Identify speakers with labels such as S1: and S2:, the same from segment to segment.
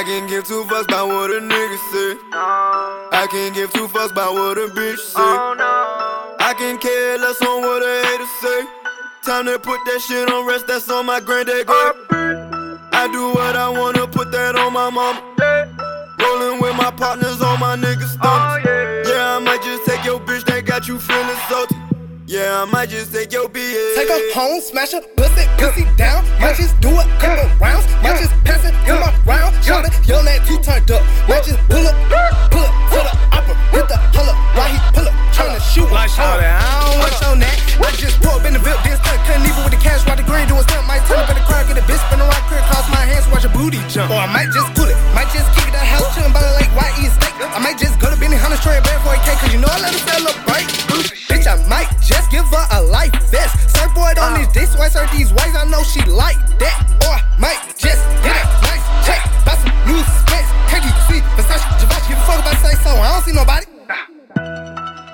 S1: I can give two fucks about what a nigga say. I can't give two fucks about what a bitch say. I can care less on what a hater say. Time to put that shit on rest, that's on my granddad grave. I do what I wanna, put that on my mama. Rolling with my partners on my niggas' stomachs. Yeah, I might just take your bitch that got you feeling salty. Yeah, I might just take your BS.
S2: Take her home, smash her, bust it, pussy down. Or I might just pull it, might just kick it at the house, chillin' the lake, white eat steak. I might just go to Benihana, straight bad for a cake, cause you know I let her celebrate. Bitch, I might just give her a life vest. Surfboard on this dick, so I serve these whites, I know she like that. Or I might just get a nice check, buy some new specs. KGC, Versace, Givenchy, give a fuck about say so, I don't see nobody.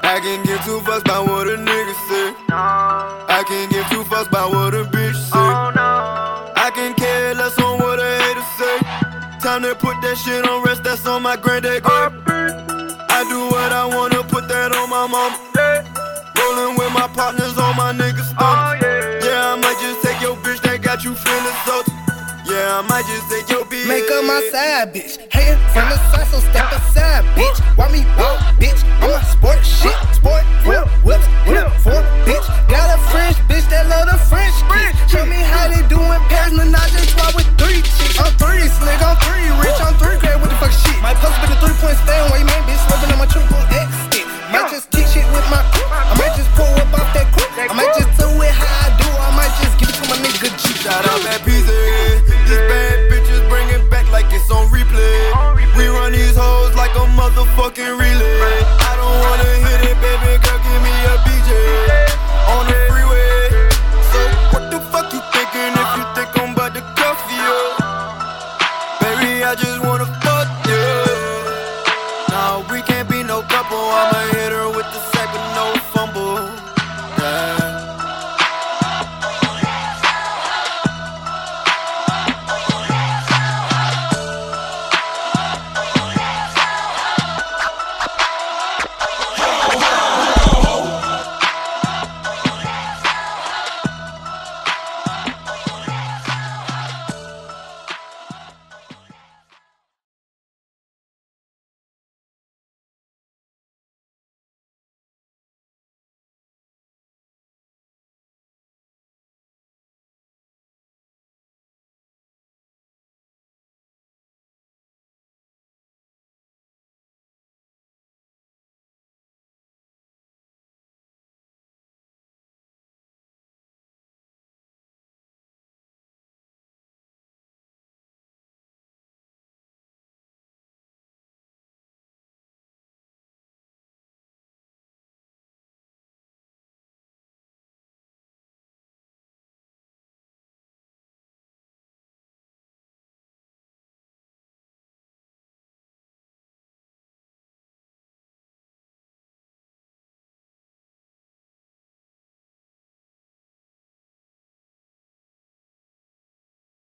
S1: I can get too fucks by what a nigga say. I can get too fucks by what that shit on rest, that's on my granddad grave. I do what I wanna, put that on my mama. Rolling with my partners on my niggas' stomachs. Yeah, I might just take your bitch that got you feeling salty. Yeah, I might just take your bitch.
S2: Make up my side bitch. Hating from the side, so step aside, bitch. Why me walk, bitch? I'm a sport shit. Sport, whip, whip,
S1: Shout